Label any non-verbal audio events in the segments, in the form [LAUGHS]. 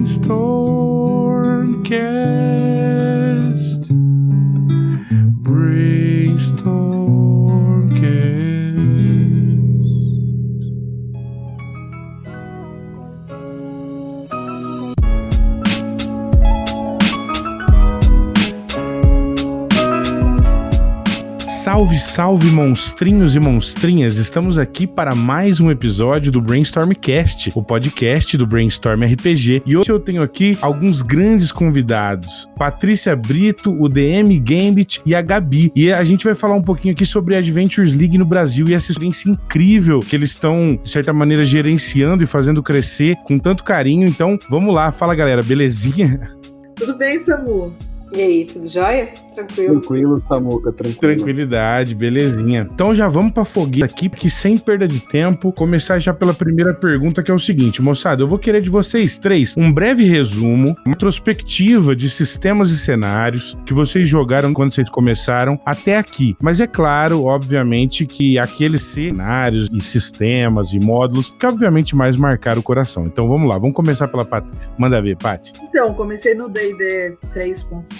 Brainstormcast. Salve, salve, monstrinhos e monstrinhas! Estamos aqui para mais um episódio do Brainstormcast, o podcast do Brainstorm RPG. E hoje eu tenho aqui alguns grandes convidados: Patrícia Brito, o DM Gambit e a Gabi. E a gente vai falar um pouquinho aqui sobre a Adventures League no Brasil e essa experiência incrível que eles estão, de certa maneira, gerenciando e fazendo crescer com tanto carinho. Então, vamos lá, fala galera, belezinha? Tudo bem, Samu? E aí, tudo jóia? Tranquilo? Tranquilo, Samuca, tranquilo. Tranquilidade, belezinha. Então já vamos pra fogueira aqui, porque sem perda de tempo, começar já pela primeira pergunta, que é o seguinte, moçada, eu vou querer de vocês três um breve resumo, uma retrospectiva de sistemas e cenários que vocês jogaram quando vocês começaram até aqui. Mas é claro, obviamente, que aqueles cenários e sistemas e módulos que obviamente mais marcaram o coração. Então vamos lá, vamos começar pela Patrícia. Manda ver, Paty. Então, comecei no D&D 3.5,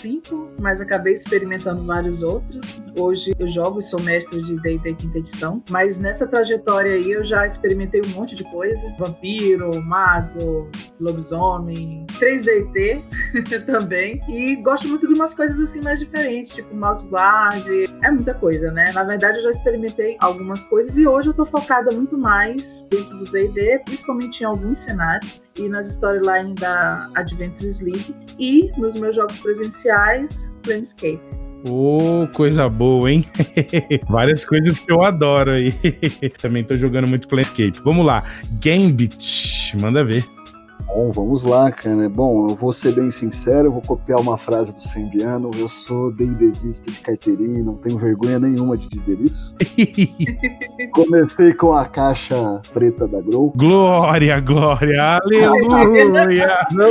mas acabei experimentando vários outros. Hoje eu jogo e sou mestre de D&D quinta edição, mas nessa trajetória aí eu já experimentei um monte de coisa. Vampiro, mago, lobisomem, 3D [LAUGHS] também. E gosto muito de umas coisas assim mais diferentes, tipo Mouse Guard. É muita coisa, né? Na verdade eu já experimentei algumas coisas e hoje eu tô focada muito mais dentro do D&D, principalmente em alguns cenários e nas storylines da Adventures League e nos meus jogos presenciais, Planescape. Ô, coisa boa, hein? [LAUGHS] Várias coisas que eu adoro aí. [LAUGHS] Também tô jogando muito Planescape. Vamos lá. Gambit, manda ver. Bom, vamos lá, cara. Bom, eu vou ser bem sincero, eu vou copiar uma frase do Sembiano. Eu sou D&Dzista de carteirinha, não tenho vergonha nenhuma de dizer isso. [LAUGHS] Comecei com a caixa preta da Grow. Glória, glória, aleluia. Não,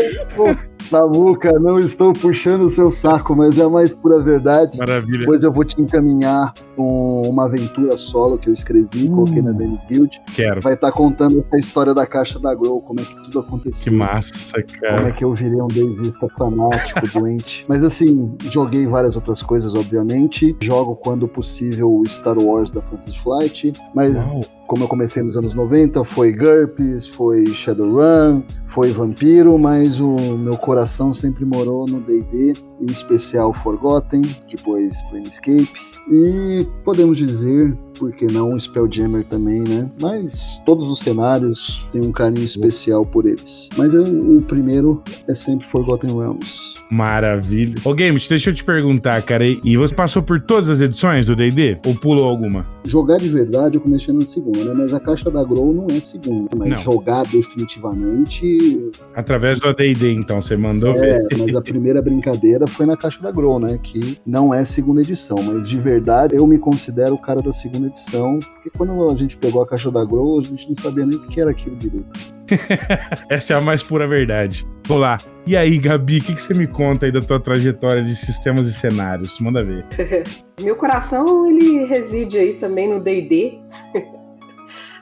Samuca, não estou puxando o seu saco, mas é a mais pura verdade. Maravilha. Depois eu vou te encaminhar com uma aventura solo que eu escrevi, Uh. coloquei na Dennis Guild. Quero. Vai estar contando essa história da caixa da Grow, como é que tudo aconteceu. Que massa, Como cara. é que eu virei um deisista fanático, [LAUGHS] doente. Mas assim, joguei várias outras coisas, obviamente. Jogo quando possível o Star Wars da Fantasy Flight. Mas Uau. Como eu comecei nos anos 90, foi GURPS, foi Shadowrun, foi Vampiro, mas o meu coração sempre morou no D&D, em especial Forgotten, depois Planescape. E podemos dizer, por que não, Spelljammer também, né? Mas todos os cenários têm um carinho especial por eles. Mas eu- o primeiro é sempre Forgotten Realms. Maravilha. Ô, Games, deixa eu te perguntar, cara. E você passou por todas as edições do D&D? Ou pulou alguma? Jogar de verdade eu comecei na segunda, né? Mas a caixa da Grow não é segunda. Mas Não. jogar definitivamente Através do AD&D, então, você mandou ver. É, mas a primeira brincadeira foi na caixa da Grow, né? Que não é segunda edição, mas de verdade eu me considero o cara da segunda edição, porque quando a gente pegou a caixa da Grow, a gente não sabia nem o que era aquilo direito. [LAUGHS] Essa é a mais pura verdade. Vamos lá. E aí, Gabi, o que, que você me conta aí da tua trajetória de sistemas e cenários? Manda ver. [LAUGHS] Meu coração, ele reside aí também no D&D. [LAUGHS]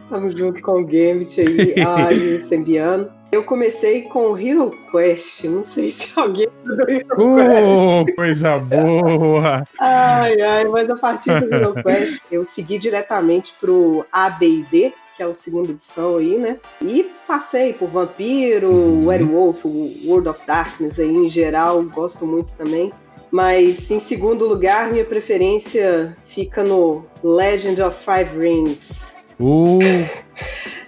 Tamo junto com o Gambit aí, ah, e o Sembiano. Eu comecei com Hero Quest, não sei se alguém do Hero Quest. Oh, coisa boa! Ai, ai, mas a partir do Hero Quest eu segui diretamente pro AD&D, que é o segunda edição aí, né? E passei por Vampiro, Uhum. Werewolf, World of Darkness aí em geral, gosto muito também. Mas em segundo lugar, minha preferência fica no Legend of Five Rings. Uh,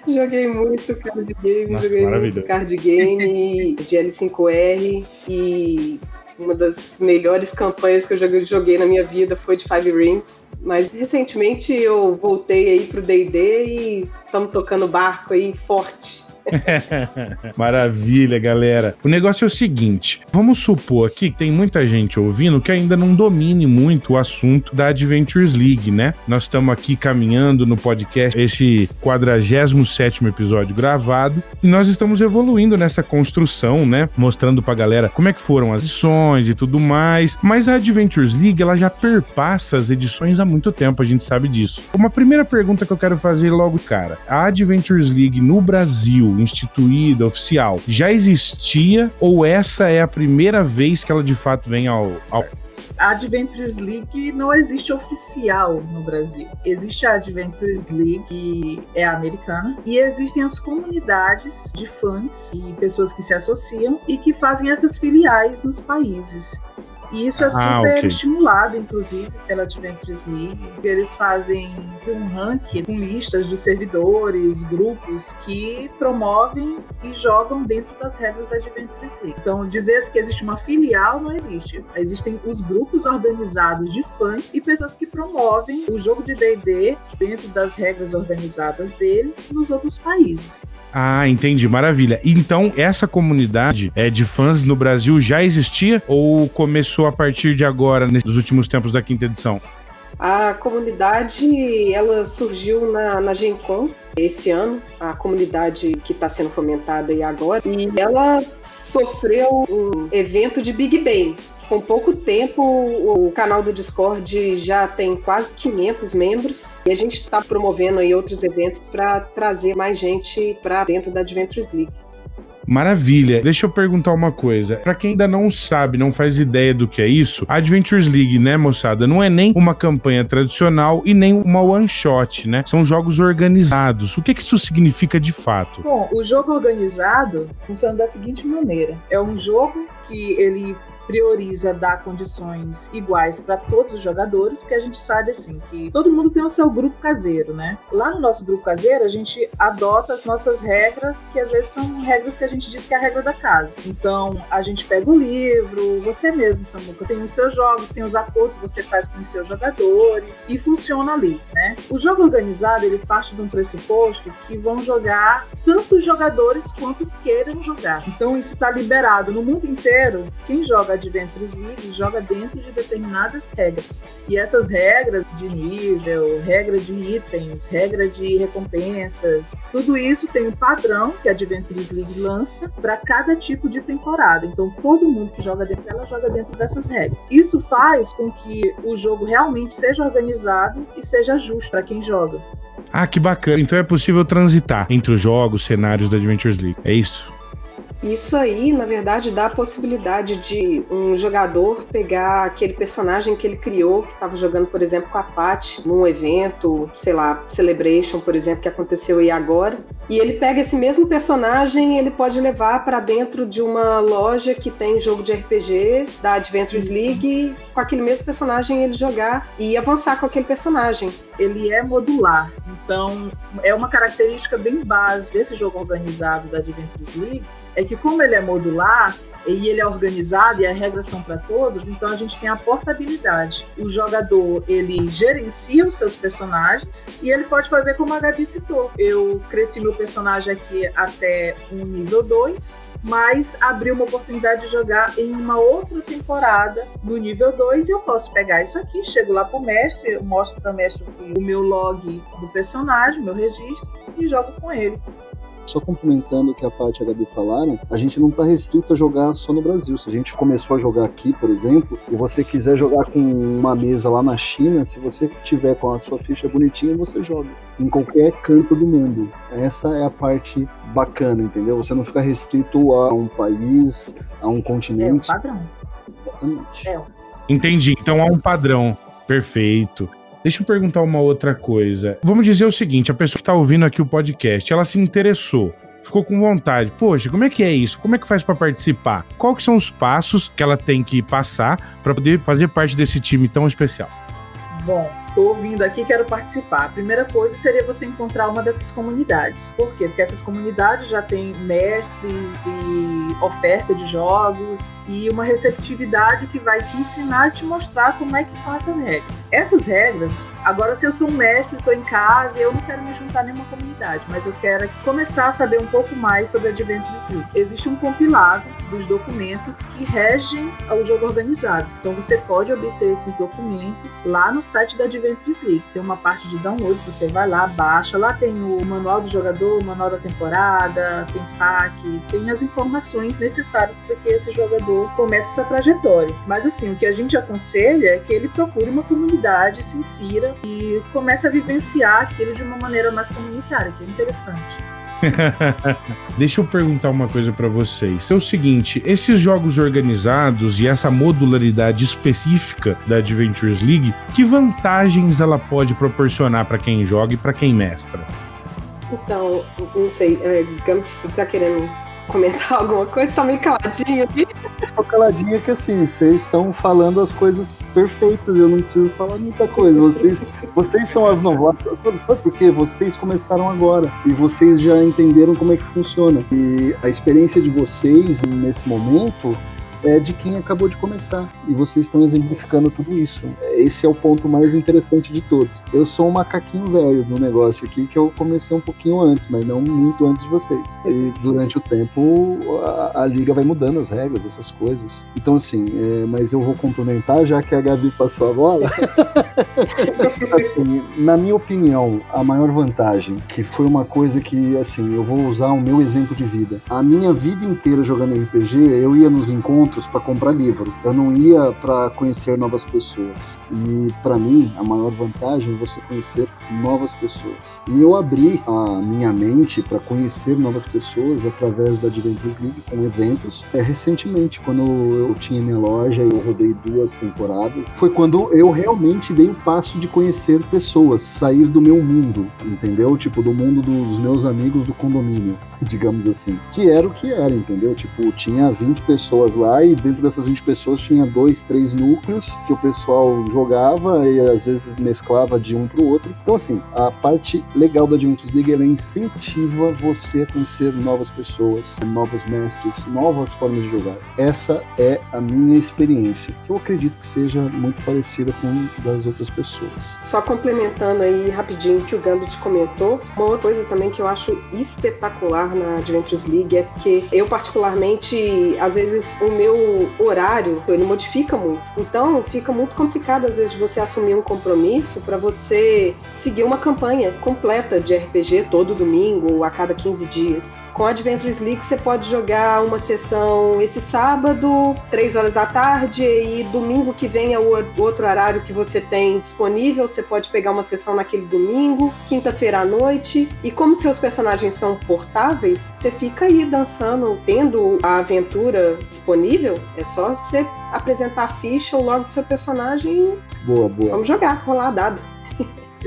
[LAUGHS] Joguei muito card game, Nossa, joguei muito card game [LAUGHS] de L5R e uma das melhores campanhas que eu joguei, joguei na minha vida foi de Five Rings. Mas recentemente eu voltei aí pro D&D e estamos tocando barco aí forte. [LAUGHS] Maravilha, galera. O negócio é o seguinte: vamos supor aqui que tem muita gente ouvindo que ainda não domine muito o assunto da Adventures League, né? Nós estamos aqui caminhando no podcast, esse 47 episódio gravado, e nós estamos evoluindo nessa construção, né? Mostrando pra galera como é que foram as edições e tudo mais. Mas a Adventures League, ela já perpassa as edições há muito tempo, a gente sabe disso. Uma primeira pergunta que eu quero fazer logo, cara: a Adventures League no Brasil, instituída, oficial, já existia ou essa é a primeira vez que ela de fato vem ao, ao a Adventures League não existe oficial no Brasil. Existe a Adventures League, que é americana, e existem as comunidades de fãs e pessoas que se associam e que fazem essas filiais nos países. E isso é ah, super okay. estimulado, inclusive, pela Adventures League. Eles fazem um ranking com listas dos servidores, grupos que promovem e jogam dentro das regras da Adventures League. Então, dizer que existe uma filial não existe. Existem os grupos organizados de fãs e pessoas que promovem o jogo de D&D dentro das regras organizadas deles nos outros países. Ah, entendi. Maravilha. Então, essa comunidade é, de fãs no Brasil já existia ou começou começou a partir de agora, nos últimos tempos da quinta edição? A comunidade ela surgiu na, na Gen Con esse ano, a comunidade que está sendo fomentada aí agora, e ela sofreu um evento de Big Bang. Com pouco tempo, o canal do Discord já tem quase 500 membros e a gente está promovendo aí outros eventos para trazer mais gente para dentro da Adventures League. Maravilha. Deixa eu perguntar uma coisa. Para quem ainda não sabe, não faz ideia do que é isso, a Adventures League, né, moçada, não é nem uma campanha tradicional e nem uma one shot, né? São jogos organizados. O que, que isso significa de fato? Bom, o jogo organizado funciona da seguinte maneira: é um jogo que ele prioriza dar condições iguais para todos os jogadores, porque a gente sabe assim que todo mundo tem o seu grupo caseiro, né? Lá no nosso grupo caseiro, a gente adota as nossas regras, que às vezes são regras que a gente diz que é a regra da casa. Então, a gente pega o livro, você mesmo, Samuca, tem os seus jogos, tem os acordos que você faz com os seus jogadores e funciona ali, né? O jogo organizado, ele parte de um pressuposto que vão jogar tantos jogadores quantos queiram jogar. Então, isso está liberado no mundo inteiro. Quem joga Adventures League joga dentro de determinadas regras. E essas regras de nível, regra de itens, regra de recompensas, tudo isso tem um padrão que a Adventures League lança para cada tipo de temporada. Então todo mundo que joga dentro dela joga dentro dessas regras. Isso faz com que o jogo realmente seja organizado e seja justo para quem joga. Ah, que bacana. Então é possível transitar entre os jogos, cenários da Adventures League. É isso? Isso aí, na verdade, dá a possibilidade de um jogador pegar aquele personagem que ele criou, que estava jogando, por exemplo, com a Pat num evento, sei lá, Celebration, por exemplo, que aconteceu aí agora, e ele pega esse mesmo personagem e ele pode levar para dentro de uma loja que tem jogo de RPG da Adventures Isso. League, com aquele mesmo personagem ele jogar e avançar com aquele personagem. Ele é modular, então é uma característica bem base desse jogo organizado da Adventures League é que como ele é modular e ele é organizado e as regras são para todos, então a gente tem a portabilidade. O jogador, ele gerencia os seus personagens e ele pode fazer como a Gabi citou. Eu cresci meu personagem aqui até um nível 2, mas abri uma oportunidade de jogar em uma outra temporada no nível 2 e eu posso pegar isso aqui, chego lá pro mestre, mostro para o mestre o meu log do personagem, meu registro e jogo com ele. Só complementando o que a Paty e a Gabi falaram, a gente não está restrito a jogar só no Brasil. Se a gente começou a jogar aqui, por exemplo, e você quiser jogar com uma mesa lá na China, se você tiver com a sua ficha bonitinha, você joga. Em qualquer canto do mundo. Essa é a parte bacana, entendeu? Você não fica restrito a um país, a um continente. É um padrão. Exatamente. É. Entendi. Então há um padrão. Perfeito. Deixa eu perguntar uma outra coisa. Vamos dizer o seguinte: a pessoa que está ouvindo aqui o podcast, ela se interessou ficou com vontade. Poxa, como é que é isso? Como é que faz para participar? Quais são os passos que ela tem que passar para poder fazer parte desse time tão especial? Bom, Estou ouvindo aqui, quero participar. A primeira coisa seria você encontrar uma dessas comunidades. Por quê? Porque essas comunidades já têm mestres e oferta de jogos e uma receptividade que vai te ensinar e te mostrar como é que são essas regras. Essas regras, agora se eu sou um mestre, estou em casa, eu não quero me juntar a nenhuma comunidade, mas eu quero começar a saber um pouco mais sobre Adventures League. Existe um compilado dos documentos que regem o jogo organizado. Então você pode obter esses documentos lá no site da Adventures League. Tem uma parte de download, você vai lá, baixa. Lá tem o manual do jogador, o manual da temporada, tem FAQ, tem as informações necessárias para que esse jogador comece essa trajetória. Mas assim, o que a gente aconselha é que ele procure uma comunidade, se insira e comece a vivenciar aquilo de uma maneira mais comunitária, que é interessante. [LAUGHS] Deixa eu perguntar uma coisa para vocês. É o seguinte, esses jogos organizados e essa modularidade específica da Adventures League, que vantagens ela pode proporcionar para quem joga e para quem mestra? Então, não sei, é, Gambit, você tá querendo comentar alguma coisa? Tá meio caladinho aqui? Tô caladinho que assim, vocês estão falando as coisas perfeitas, eu não preciso falar muita coisa. Vocês, vocês são as novatas, sabe por quê? Vocês começaram agora e vocês já entenderam como é que funciona. E a experiência de vocês nesse momento é de quem acabou de começar. E vocês estão exemplificando tudo isso. Esse é o ponto mais interessante de todos. Eu sou um macaquinho velho no negócio aqui, que eu comecei um pouquinho antes, mas não muito antes de vocês. E durante o tempo, a, a liga vai mudando as regras, essas coisas. Então, assim, é, mas eu vou complementar, já que a Gabi passou a bola. [LAUGHS] assim, na minha opinião, a maior vantagem, que foi uma coisa que, assim, eu vou usar o meu exemplo de vida. A minha vida inteira jogando RPG, eu ia nos encontros encontros para comprar livro. Eu não ia para conhecer novas pessoas. E para mim, a maior vantagem é você conhecer novas pessoas. E eu abri a minha mente para conhecer novas pessoas através da Adventures League com eventos. É, recentemente, quando eu tinha minha loja, eu rodei duas temporadas. Foi quando eu realmente dei o passo de conhecer pessoas, sair do meu mundo, entendeu? Tipo, do mundo dos meus amigos do condomínio, [LAUGHS] digamos assim. Que era o que era, entendeu? Tipo, tinha 20 pessoas lá e dentro dessas 20 pessoas tinha dois, três núcleos que o pessoal jogava e às vezes mesclava de um para o outro. Então, assim, a parte legal da Adventures League ela incentiva você a conhecer novas pessoas, novos mestres, novas formas de jogar. Essa é a minha experiência, que eu acredito que seja muito parecida com das outras pessoas. Só complementando aí rapidinho o que o Gambit comentou, uma outra coisa também que eu acho espetacular na Adventures League é que eu particularmente, às vezes, o meu horário, ele modifica muito. Então, fica muito complicado às vezes você assumir um compromisso para você seguir uma campanha completa de RPG todo domingo ou a cada 15 dias. Com Adventures League você pode jogar uma sessão esse sábado, 3 horas da tarde, e domingo que vem é o outro horário que você tem disponível, você pode pegar uma sessão naquele domingo, quinta-feira à noite. E como seus personagens são portáveis, você fica aí dançando, tendo a aventura disponível, é só você apresentar a ficha ou logo do seu personagem. Boa, boa. Vamos jogar, rolar dado.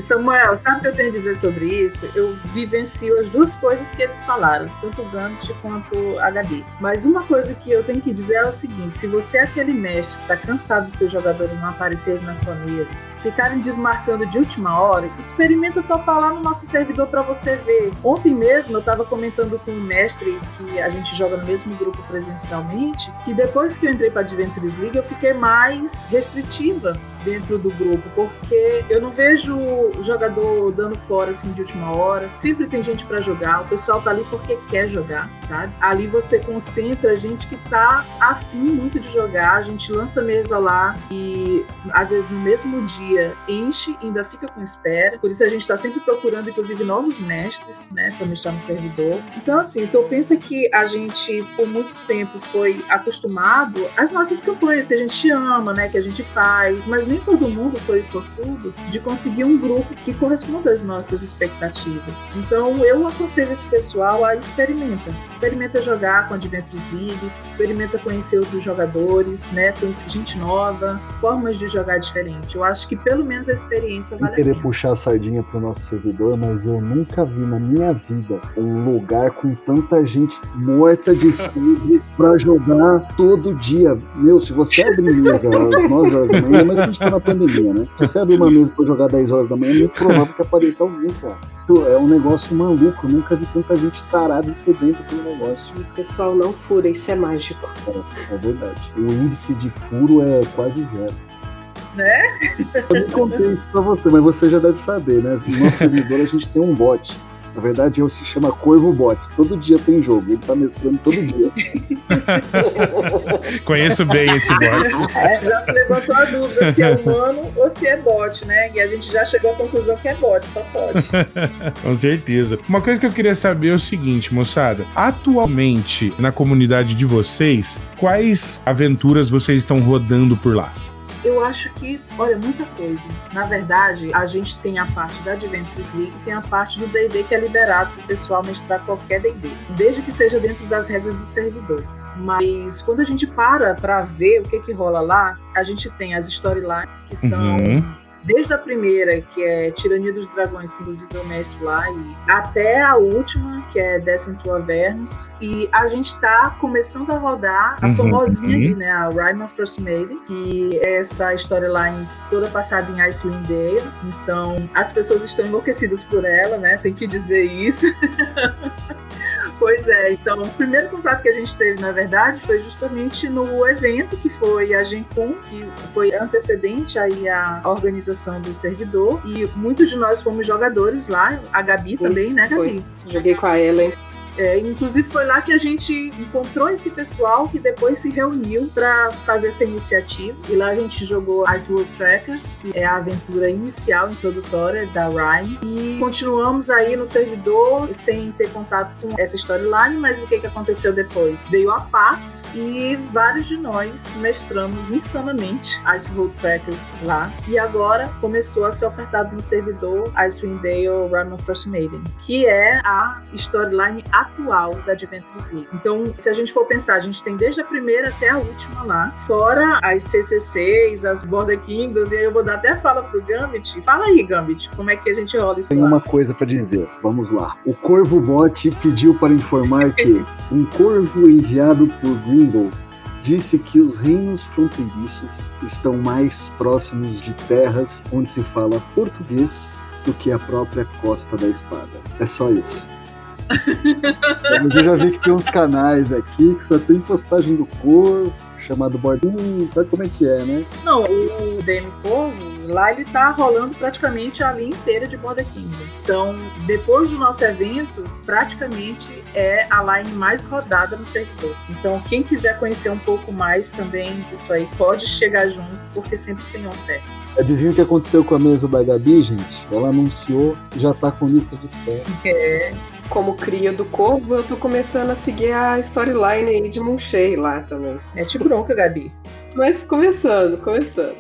Samuel, sabe o que eu tenho a dizer sobre isso? Eu vivencio as duas coisas que eles falaram, tanto o Gambit quanto a Gabi. Mas uma coisa que eu tenho que dizer é o seguinte: se você é aquele mestre que está cansado de seus jogadores não aparecerem na sua mesa, ficarem desmarcando de última hora, experimenta topar lá no nosso servidor para você ver. Ontem mesmo eu estava comentando com um mestre que a gente joga no mesmo grupo presencialmente, que depois que eu entrei para Adventures League eu fiquei mais restritiva dentro do grupo, porque eu não vejo o jogador dando fora assim de última hora. Sempre tem gente para jogar, o pessoal tá ali porque quer jogar, sabe? Ali você concentra a gente que tá afim muito de jogar, a gente lança mesa lá e às vezes no mesmo dia dia enche e ainda fica com espera. Por isso a gente está sempre procurando, inclusive, novos mestres, né, para mestrar no servidor. Então, assim, o que eu penso é que a gente, por muito tempo, foi acostumado às nossas campanhas que a gente ama, né, que a gente faz, mas nem todo mundo foi sortudo de conseguir um grupo que corresponda às nossas expectativas. Então, eu aconselho esse pessoal a experimenta. Experimenta jogar com Adventures League, experimenta conhecer outros jogadores, né, conhecer gente nova, formas de jogar diferente. Eu acho que pelo menos a experiência vale querer puxar a sardinha pro nosso servidor, mas eu nunca vi na minha vida um lugar com tanta gente morta de [LAUGHS] sede pra jogar todo dia. Meu, se você abrir mesa às 9 horas da manhã, mas a gente tá na pandemia, né? Se você abrir uma mesa pra jogar 10 horas da manhã, é muito provável que apareça alguém, cara. É um negócio maluco, nunca vi tanta gente tarada e sedenta pelo negócio. Pessoal, não fura, isso é mágico. É, é verdade. O índice de furo é quase zero né? Eu não contei isso pra você, mas você já deve saber, né? No nosso [LAUGHS] servidor a gente tem um bot. Na verdade, ele se chama Corvo Bot. Todo dia tem jogo. Ele tá mestrando todo dia. [LAUGHS] Conheço bem esse bot. É, já se levantou a dúvida se é humano ou se é bot, né? E a gente já chegou à conclusão que é bot, só pode. [LAUGHS] Com certeza. Uma coisa que eu queria saber é o seguinte, moçada. Atualmente, na comunidade de vocês, quais aventuras vocês estão rodando por lá? Eu acho que, olha, muita coisa. Na verdade, a gente tem a parte da Adventures League tem a parte do D&D que é liberado para o pessoal mestrar qualquer D&D, desde que seja dentro das regras do servidor. Mas quando a gente para para ver o que que rola lá, a gente tem as storylines que são uhum desde a primeira, que é Tirania dos Dragões, que inclusive eu mestre lá, e até a última, que é Descent to Avernus. E a gente tá começando a rodar a uhum, famosinha uhum. ali, né? A Rhyme of First Maiden, que é essa storyline toda passada em Icewind Dale. Então, as pessoas estão enlouquecidas por ela, né? Tem que dizer isso. [LAUGHS] Pois é, então o primeiro contato que a gente teve, na verdade, foi justamente no evento que foi a Gencom, que foi antecedente aí à organização do servidor, e muitos de nós fomos jogadores lá, a Gabi Isso, também, né, Gabi? Foi. Joguei com a Ellen. É, inclusive foi lá que a gente encontrou esse pessoal que depois se reuniu para fazer essa iniciativa. E lá a gente jogou Ice World Trackers, que é a aventura inicial, introdutória da Rhyme. E continuamos aí no servidor sem ter contato com essa storyline, mas o que, que aconteceu depois? Veio a Pax e vários de nós mestramos insanamente Ice World Trackers lá. E agora começou a ser ofertado no servidor Icewind Dale Rhyme of First Maiden, que é a storyline atual da Adventures League. Então, se a gente for pensar, a gente tem desde a primeira até a última lá, fora as CCCs, as Border Kingdoms, e aí eu vou dar até fala pro Gambit. Fala aí, Gambit, como é que a gente rola isso Tem lá? uma coisa para dizer, vamos lá. O Corvo Bot pediu para informar que [LAUGHS] um corvo enviado por Grimble disse que os reinos fronteiriços estão mais próximos de terras onde se fala português do que a própria Costa da Espada. É só isso. [LAUGHS] Eu já vi que tem uns canais aqui que só tem postagem do corpo, chamado Bordinho, sabe como é que é, né? Não, o DM Corvo, lá ele tá rolando praticamente a linha inteira de Border Kingdoms. Então, depois do nosso evento, praticamente é a line mais rodada no servidor. Então, quem quiser conhecer um pouco mais também disso aí, pode chegar junto, porque sempre tem oferta. Adivinha o que aconteceu com a mesa da Gabi, gente? Ela anunciou, já tá com lista de espera. É como cria do corvo, eu tô começando a seguir a storyline aí de Munchei lá também. É tipo bronca, Gabi. Mas começando, começando.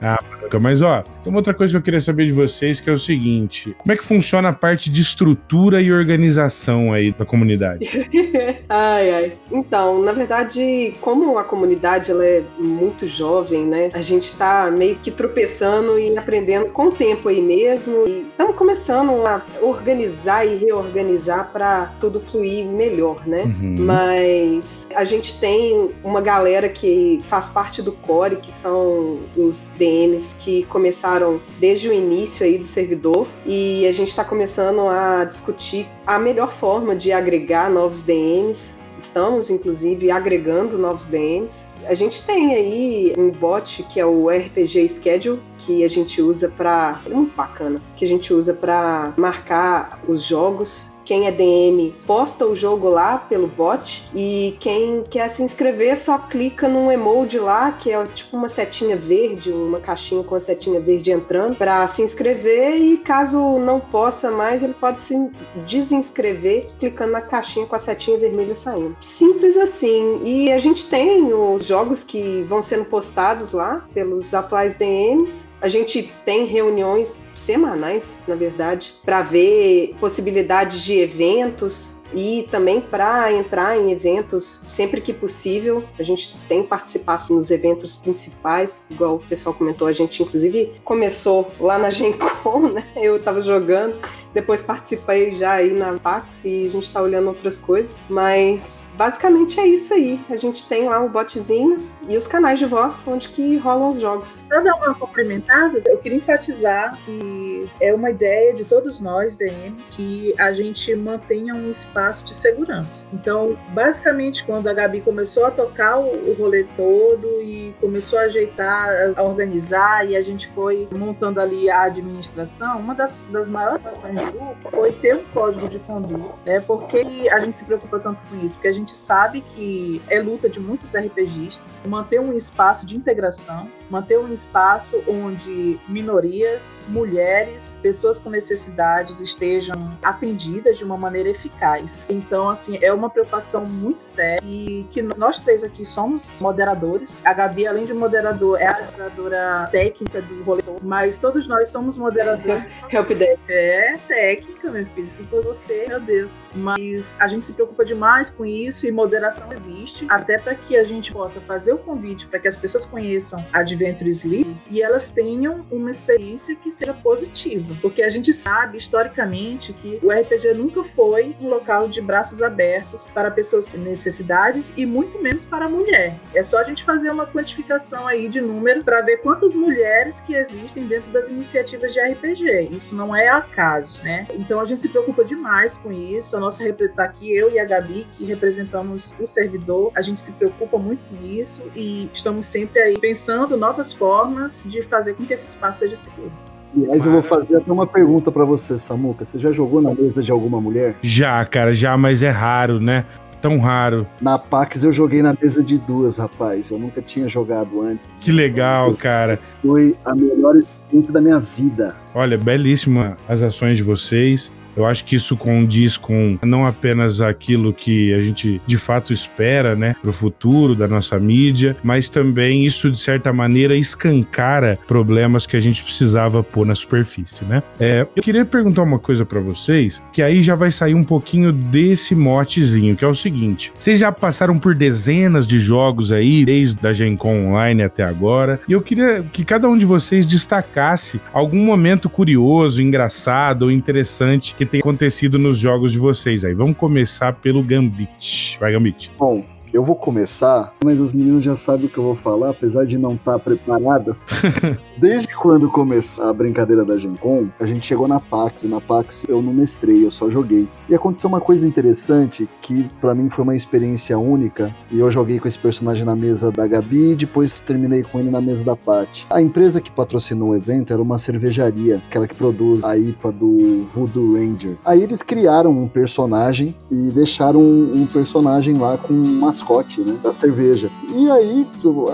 Ah, mas ó, tem uma outra coisa que eu queria saber de vocês, que é o seguinte: como é que funciona a parte de estrutura e organização aí da comunidade? [LAUGHS] ai, ai. Então, na verdade, como a comunidade ela é muito jovem, né? A gente tá meio que tropeçando e aprendendo com o tempo aí mesmo. E estamos começando a organizar e reorganizar para tudo fluir melhor, né? Uhum. Mas a gente tem uma galera que faz parte do core, que são os DMs que começaram desde o início aí do servidor e a gente está começando a discutir a melhor forma de agregar novos DMs. Estamos, inclusive, agregando novos DMs. A gente tem aí um bot que é o RPG Schedule, que a gente usa para. Muito bacana, que a gente usa para marcar os jogos quem é DM posta o jogo lá pelo bot e quem quer se inscrever só clica num emoji lá, que é tipo uma setinha verde, uma caixinha com a setinha verde entrando para se inscrever e caso não possa mais, ele pode se desinscrever clicando na caixinha com a setinha vermelha saindo. Simples assim. E a gente tem os jogos que vão sendo postados lá pelos atuais DMs a gente tem reuniões semanais, na verdade, para ver possibilidades de eventos e também para entrar em eventos sempre que possível. A gente tem participação nos eventos principais, igual o pessoal comentou, a gente inclusive começou lá na Gen Con, [LAUGHS] né? Eu estava jogando depois participei já aí na Pax e a gente tá olhando outras coisas. Mas basicamente é isso aí. A gente tem lá o botzinho e os canais de voz onde que rolam os jogos. Só dar uma cumprimentada, eu queria enfatizar que é uma ideia de todos nós, DMs, que a gente mantenha um espaço de segurança. Então, basicamente, quando a Gabi começou a tocar o, rolê todo e começou a ajeitar, a organizar e a gente foi montando ali a administração, uma das, das maiores ações grupo foi ter um código de conduta. Né? Por que a gente se preocupa tanto com isso? Porque a gente sabe que é luta de muitos RPGistas manter um espaço de integração manter um espaço onde minorias, mulheres, pessoas com necessidades estejam atendidas de uma maneira eficaz. Então, assim, é uma preocupação muito séria e que nós três aqui somos moderadores. A Gabi, além de moderador, é a moderadora técnica do rolê, mas todos nós somos moderadores. [LAUGHS] Help desk. É técnica, meu filho. Se for você, meu Deus. Mas a gente se preocupa demais com isso e moderação existe, até para que a gente possa fazer o convite para que as pessoas conheçam Adventures League e elas tenham uma experiência que seja positiva. Porque a gente sabe, historicamente, que o RPG nunca foi um local de braços abertos para pessoas com necessidades e muito menos para a mulher. É só a gente fazer uma quantificação aí de número para ver quantas mulheres que existem dentro das iniciativas de RPG. Isso não é acaso, né? Então a gente se preocupa demais com isso. A nossa tá aqui eu e a Gabi que representamos o servidor. A gente se preocupa muito com isso e estamos sempre aí pensando novas formas de fazer com que esse espaço seja seguro. Aliás, eu vou fazer até uma pergunta para você, Samuca. Você já jogou na mesa de alguma mulher? Já, cara, já, mas é raro, né? Tão raro. Na Pax eu joguei na mesa de duas, rapaz. Eu nunca tinha jogado antes. Que legal, cara. Foi a melhor experiência da minha vida. Olha, belíssima as ações de vocês. Eu acho que isso condiz com não apenas aquilo que a gente de fato espera, né, para o futuro da nossa mídia, mas também isso de certa maneira escancara problemas que a gente precisava pôr na superfície, né? É, eu queria perguntar uma coisa para vocês, que aí já vai sair um pouquinho desse motezinho, que é o seguinte: vocês já passaram por dezenas de jogos aí, desde a Gen Con Online até agora, e eu queria que cada um de vocês destacasse algum momento curioso, engraçado ou interessante que tem acontecido nos jogos de vocês aí. Vamos começar pelo Gambit. Vai, Gambit. Bom, eu vou começar, mas os meninos já sabem o que eu vou falar, apesar de não estar preparado. [LAUGHS] Desde quando começou a brincadeira da Gen Con, a gente chegou na PAX, e na PAX eu não mestrei, eu só joguei. E aconteceu uma coisa interessante que para mim foi uma experiência única, e eu joguei com esse personagem na mesa da Gabi e depois terminei com ele na mesa da Paty. A empresa que patrocinou o evento era uma cervejaria, aquela que produz a IPA do Voodoo Ranger. Aí eles criaram um personagem e deixaram um personagem lá com um mascote, né, da cerveja. E aí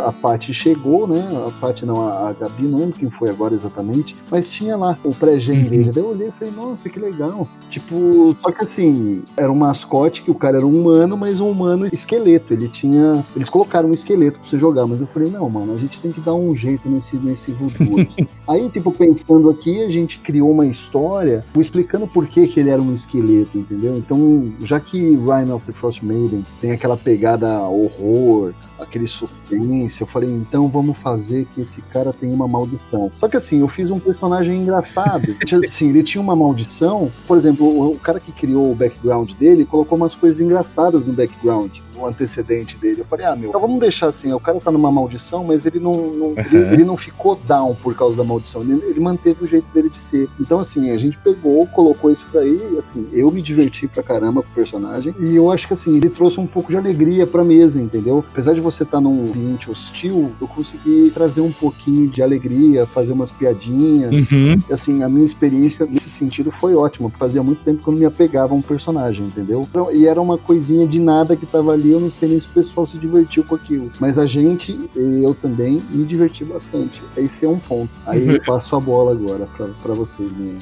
a Paty chegou, né, a Paty não, a Gabi não lembro quem foi agora exatamente, mas tinha lá o pré-gen uhum. dele. Daí eu olhei e falei, nossa, que legal. Tipo, só que assim, era um mascote que o cara era um humano, mas um humano esqueleto. Ele tinha. Eles colocaram um esqueleto pra você jogar, mas eu falei, não, mano, a gente tem que dar um jeito nesse, nesse voodoo aqui. [LAUGHS] Aí, tipo, pensando aqui, a gente criou uma história explicando por que, que ele era um esqueleto, entendeu? Então, já que Rhyme of the Frost Maiden tem aquela pegada horror, aquele suspense, eu falei, então vamos fazer que esse cara tenha uma maldição. Só que assim, eu fiz um personagem engraçado. [LAUGHS] assim, ele tinha uma maldição. Por exemplo, o cara que criou o background dele colocou umas coisas engraçadas no background, no antecedente dele. Eu falei, ah, meu, então vamos deixar assim, o cara tá numa maldição, mas ele não, não uhum. ele, ele, não ficou down por causa da maldição. Ele, ele, manteve o jeito dele de ser. Então, assim, a gente pegou, colocou isso daí, assim, eu me diverti pra caramba com o personagem. E eu acho que assim, ele trouxe um pouco de alegria pra mesa, entendeu? Apesar de você estar tá num ambiente hostil, eu consegui trazer um pouquinho de alegria, fazer umas piadinhas. Uhum. Assim, a minha experiência nesse sentido foi ótima. Fazia muito tempo que eu não me apegava a um personagem, entendeu? Então, e era uma coisinha de nada que tava ali, eu não sei nem se o pessoal se divertiu com aquilo. Mas a gente, eu também, me diverti bastante. Esse é um ponto. Aí eu passo a bola agora para vocês, né?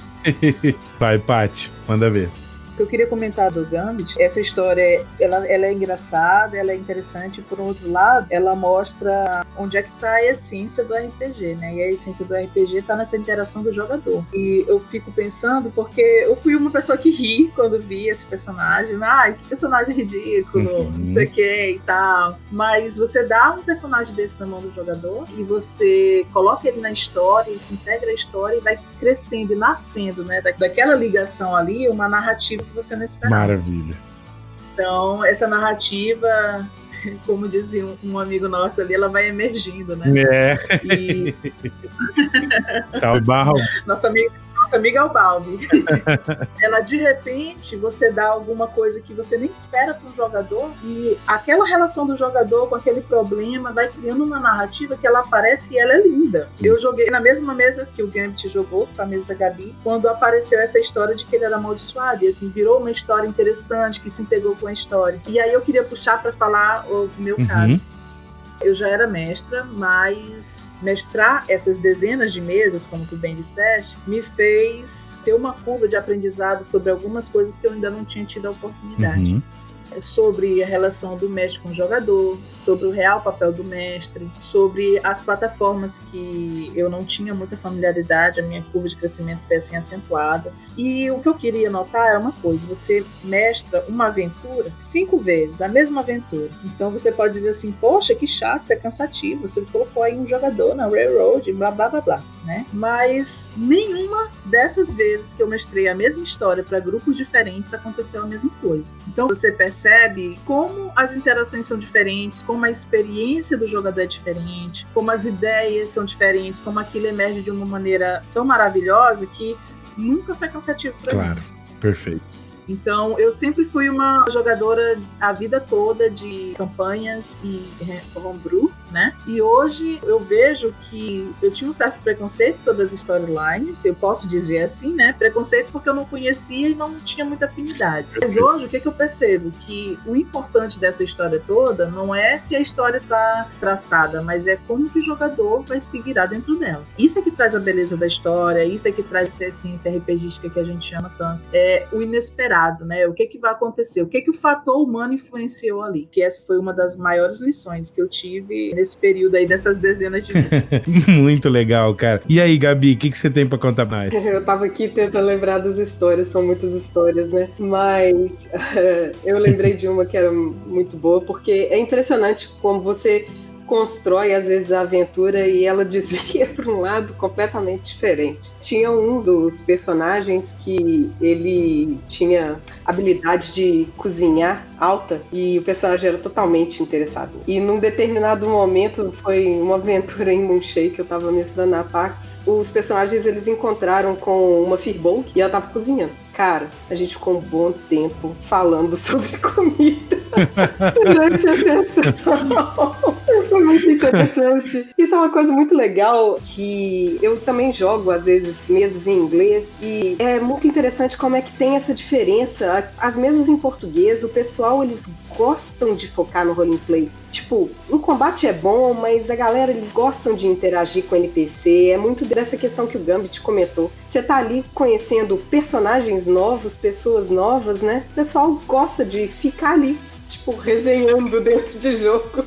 Vai, Paty, manda ver que eu queria comentar do Gambit, essa história, ela, ela é engraçada, ela é interessante, por outro lado, ela mostra onde é que está a essência do RPG, né? E a essência do RPG está nessa interação do jogador. E eu fico pensando, porque eu fui uma pessoa que ri quando vi esse personagem, ai, que personagem ridículo, uhum. não sei o que e tal. Mas você dá um personagem desse na mão do jogador e você coloca ele na história, e se integra a história e vai crescendo e nascendo, né? daquela ligação ali, uma narrativa que você não esperava. Maravilha. Então, essa narrativa, [LAUGHS] como dizia um, amigo nosso ali, ela vai emergindo, né? É. E... [LAUGHS] Salve, Barro. [LAUGHS] Nosso amigo nossa amiga é o Balbi. [LAUGHS] ela de repente você dá alguma coisa que você nem espera para o jogador e aquela relação do jogador com aquele problema vai criando uma narrativa que ela aparece e ela é linda. Eu joguei na mesma mesa que o Gambit jogou, com a mesa da Gabi, quando apareceu essa história de que ele era amaldiçoado e assim virou uma história interessante que se integrou com a história. E aí eu queria puxar para falar o meu uhum. caso eu já era mestra, mas mestrar essas dezenas de mesas, como tu bem disseste, me fez ter uma curva de aprendizado sobre algumas coisas que eu ainda não tinha tido a oportunidade. Uhum sobre a relação do mestre com o jogador, sobre o real papel do mestre, sobre as plataformas que eu não tinha muita familiaridade, a minha curva de crescimento foi assim acentuada. E o que eu queria notar é uma coisa: você mestra uma aventura cinco vezes, a mesma aventura. Então você pode dizer assim, poxa, que chato, isso é cansativo, você colocou aí um jogador na Railroad, blá blá blá blá, né? Mas nenhuma dessas vezes que eu mestrei a mesma história para grupos diferentes aconteceu a mesma coisa. Então você percebe percebe como as interações são diferentes, como a experiência do jogador é diferente, como as ideias são diferentes, como aquilo emerge de uma maneira tão maravilhosa que nunca foi cansativo para claro, mim. Claro, perfeito. Então, eu sempre fui uma jogadora a vida toda de campanhas e homebrew, né? E hoje eu vejo que eu tinha um certo preconceito sobre as storylines, eu posso dizer assim, né? Preconceito porque eu não conhecia e não tinha muita afinidade. Mas hoje, o que, que eu percebo? Que o importante dessa história toda não é se a história está traçada, mas é como que o jogador vai se virar dentro dela. Isso é que traz a beleza da história, isso é que traz essa essência RPGística que a gente ama tanto. É o inesperado né? O que, que vai acontecer? O que, que o fator humano influenciou ali? Que essa foi uma das maiores lições que eu tive nesse período aí, dessas dezenas de vezes. [LAUGHS] Muito legal, cara. E aí, Gabi, o que, que você tem para contar pra nós? Eu tava aqui tentando lembrar das histórias, são muitas histórias, né? Mas [LAUGHS] eu lembrei de uma que era muito boa, porque é impressionante como você constrói às vezes a aventura e ela [LAUGHS] desvia para um lado completamente diferente. Tinha um dos personagens que ele tinha habilidade de cozinhar alta e o personagem era totalmente interessado. E num determinado momento, foi uma aventura em Moonshake que eu tava mestrando na Pax, os personagens eles encontraram com uma Firbolg e ela tava cozinhando. Cara, a gente ficou um bom tempo falando [LAUGHS] sobre comida durante a sessão. Foi muito interessante. Isso é uma coisa muito legal que eu também jogo, às vezes, mesas em inglês e é muito interessante como é que tem essa diferença. As mesas em português, o pessoal, eles gostam de focar no roleplay. Tipo, o combate é bom, mas a galera eles gostam de interagir com o NPC. É muito dessa questão que o Gambit comentou. Você tá ali conhecendo personagens novos, pessoas novas, né? O pessoal gosta de ficar ali, tipo, resenhando [LAUGHS] dentro de jogo.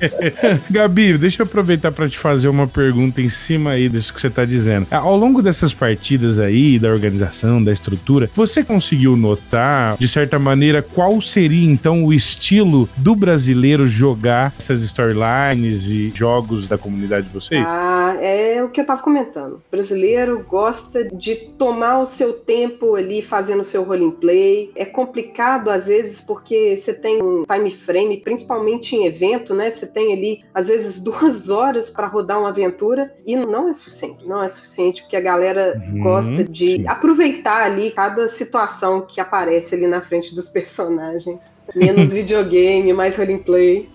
[LAUGHS] Gabi, deixa eu aproveitar para te fazer uma pergunta em cima aí disso que você tá dizendo. Ao longo dessas partidas aí, da organização, da estrutura, você conseguiu notar, de certa maneira, qual seria então o estilo do brasileiro jogar essas storylines e jogos da comunidade de vocês? Ah, é o que eu tava comentando. O brasileiro gosta de tomar o seu tempo ali fazendo o seu roleplay. É complicado às vezes porque você tem um time frame, principalmente em evento, né? Você tem ali, às vezes, [LAUGHS] duas horas para rodar uma aventura e não é suficiente. Não é suficiente porque a galera uhum, gosta de sim. aproveitar ali cada situação que aparece ali na frente dos personagens. Menos [LAUGHS] videogame, mais roleplay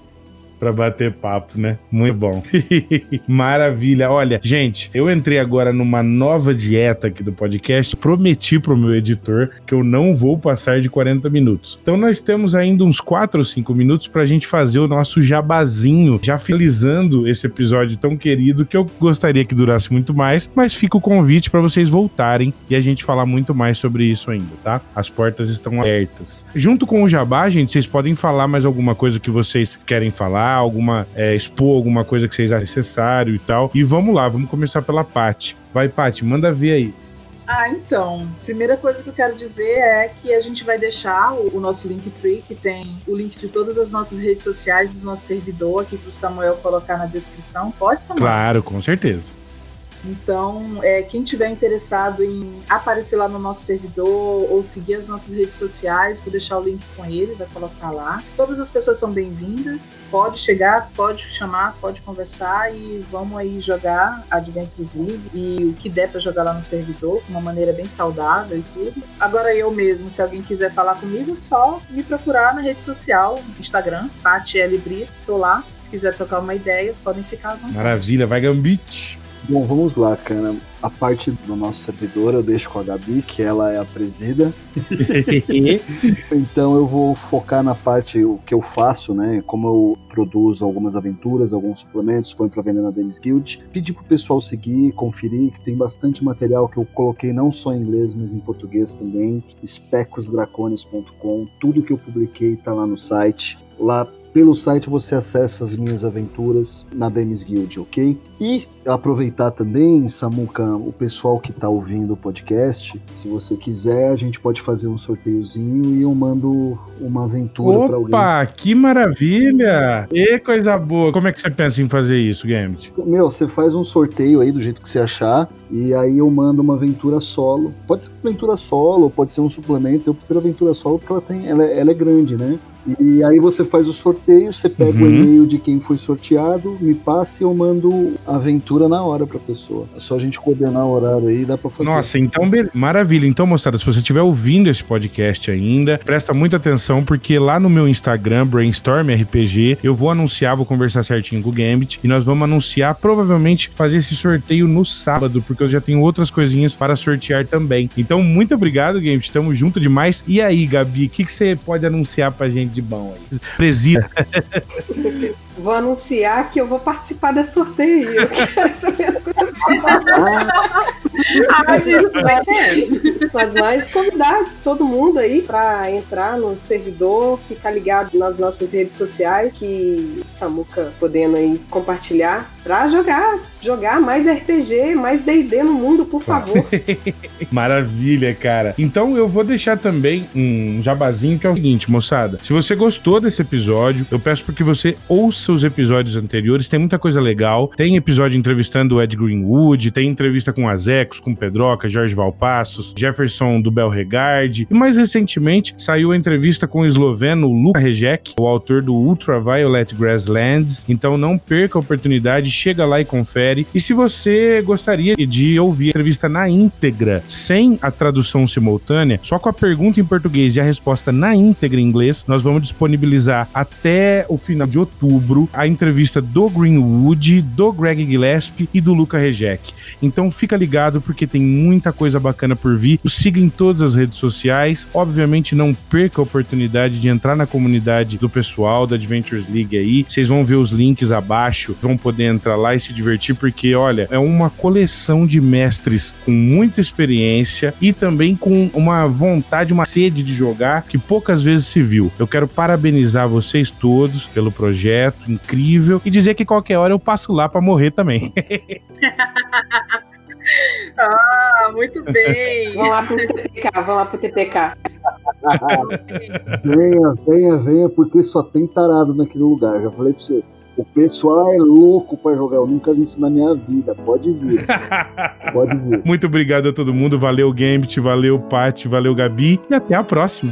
para bater papo, né? Muito bom. [LAUGHS] Maravilha. Olha, gente, eu entrei agora numa nova dieta aqui do podcast. Prometi pro meu editor que eu não vou passar de 40 minutos. Então nós temos ainda uns 4 ou 5 minutos pra gente fazer o nosso jabazinho, já finalizando esse episódio tão querido que eu gostaria que durasse muito mais, mas fica o convite para vocês voltarem e a gente falar muito mais sobre isso ainda, tá? As portas estão abertas. Junto com o jabá, gente, vocês podem falar mais alguma coisa que vocês querem falar alguma, é, expor alguma coisa que vocês acham necessário e tal. E vamos lá, vamos começar pela Paty. Vai, Paty, manda ver aí. Ah, então, primeira coisa que eu quero dizer é que a gente vai deixar o, o nosso Linktree, que tem o link de todas as nossas redes sociais do nosso servidor aqui para o Samuel colocar na descrição. Pode, Samuel? Claro, com certeza. Então, é, quem tiver interessado em aparecer lá no nosso servidor ou seguir as nossas redes sociais, vou deixar o link com ele, vai colocar lá. Todas as pessoas são bem-vindas, pode chegar, pode chamar, pode conversar e vamos aí jogar Adventures League e o que der para jogar lá no servidor, de uma maneira bem saudável e tudo. Agora eu mesmo, se alguém quiser falar comigo, só me procurar na rede social, Instagram, Paty L. Brito, tô lá. Se quiser trocar uma ideia, podem ficar à vontade. Maravilha, vai Gambit! Bom, vamos lá, cara. A parte do nosso servidor eu deixo com a Gabi, que ela é a presida. [LAUGHS] então eu vou focar na parte o que eu faço, né? Como eu produzo algumas aventuras, alguns suplementos, põe para vender na Games Guild. Pedir pro pessoal seguir, conferir, que tem bastante material que eu coloquei não só em inglês, mas em português também. especosdracones.com, tudo que eu publiquei tá lá no site. Lá pelo site você acessa as minhas aventuras na Demis Guild, ok? E aproveitar também, Samuca, o pessoal que está ouvindo o podcast, se você quiser, a gente pode fazer um sorteiozinho e eu mando uma aventura para alguém. Opa, que maravilha! E coisa boa! Como é que você pensa em fazer isso, Gambit? Meu, você faz um sorteio aí do jeito que você achar e aí eu mando uma aventura solo. Pode ser uma aventura solo, pode ser um suplemento. Eu prefiro aventura solo porque ela tem, ela, é, ela é grande, né? E aí você faz o sorteio, você pega uhum. o e-mail de quem foi sorteado, me passa e eu mando a aventura na hora pra pessoa. É só a gente coordenar o horário aí, dá pra fazer. Nossa, então maravilha. Então, moçada, se você estiver ouvindo esse podcast ainda, presta muita atenção, porque lá no meu Instagram, Brainstorm RPG, eu vou anunciar, vou conversar certinho com o Gambit, e nós vamos anunciar, provavelmente, fazer esse sorteio no sábado, porque eu já tenho outras coisinhas para sortear também. Então, muito obrigado, Gambit. Estamos junto demais. E aí, Gabi, o que, que você pode anunciar pra gente de bom aí. Presida. [LAUGHS] Vou anunciar que eu vou participar desse sorteio. Eu [LAUGHS] mas mais convidar todo mundo aí para entrar no servidor, ficar ligado nas nossas redes sociais, que Samuca podendo aí compartilhar para jogar, jogar mais RPG, mais D&D no mundo, por favor. [LAUGHS] Maravilha, cara. Então eu vou deixar também um jabazinho que é o seguinte, moçada. Se você gostou desse episódio, eu peço para que você ouça os episódios anteriores, tem muita coisa legal. Tem episódio entrevistando o Ed Greenwood, tem entrevista com Azecos, com Pedroca, Jorge Valpassos, Jefferson do Belregard. E mais recentemente saiu a entrevista com o esloveno Luka Rejek, o autor do Ultraviolet Grasslands. Então não perca a oportunidade, chega lá e confere. E se você gostaria de ouvir a entrevista na íntegra, sem a tradução simultânea, só com a pergunta em português e a resposta na íntegra em inglês, nós vamos disponibilizar até o final de outubro a entrevista do Greenwood, do Greg Gillespie e do Luca Rejec. Então fica ligado porque tem muita coisa bacana por vir. O siga em todas as redes sociais. Obviamente não perca a oportunidade de entrar na comunidade do pessoal da Adventures League aí. Vocês vão ver os links abaixo, vão poder entrar lá e se divertir porque olha, é uma coleção de mestres com muita experiência e também com uma vontade, uma sede de jogar que poucas vezes se viu. Eu quero parabenizar vocês todos pelo projeto incrível e dizer que qualquer hora eu passo lá para morrer também. [LAUGHS] ah, muito bem. Vamos lá pro TPK, vamos lá pro TPK. [LAUGHS] venha, venha, venha, porque só tem tarado naquele lugar. Já falei pra você. O pessoal é louco para jogar. Eu nunca vi isso na minha vida. Pode vir. [LAUGHS] Pode vir. Muito obrigado a todo mundo. Valeu, Gambit. Valeu, Paty. Valeu, Gabi. E até a próxima.